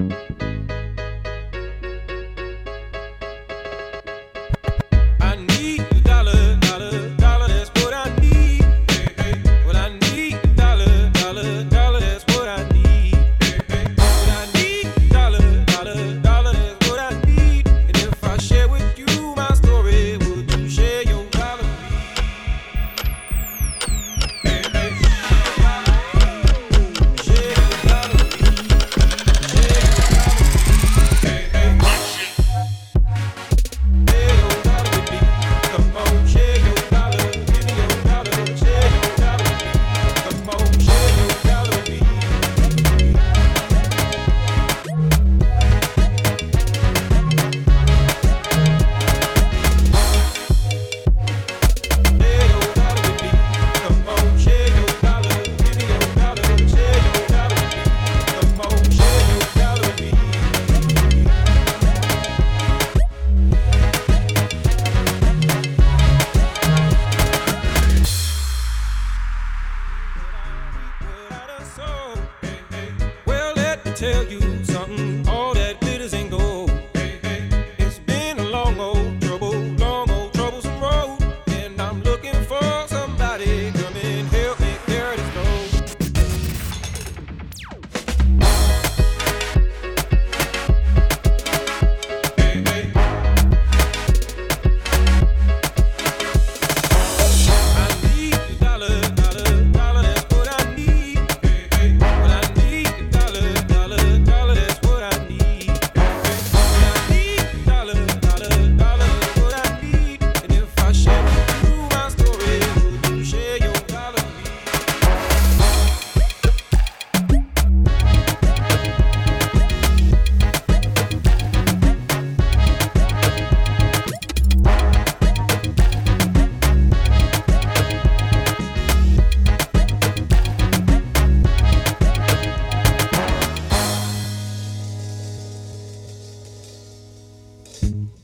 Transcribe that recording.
Música tell you. Peace.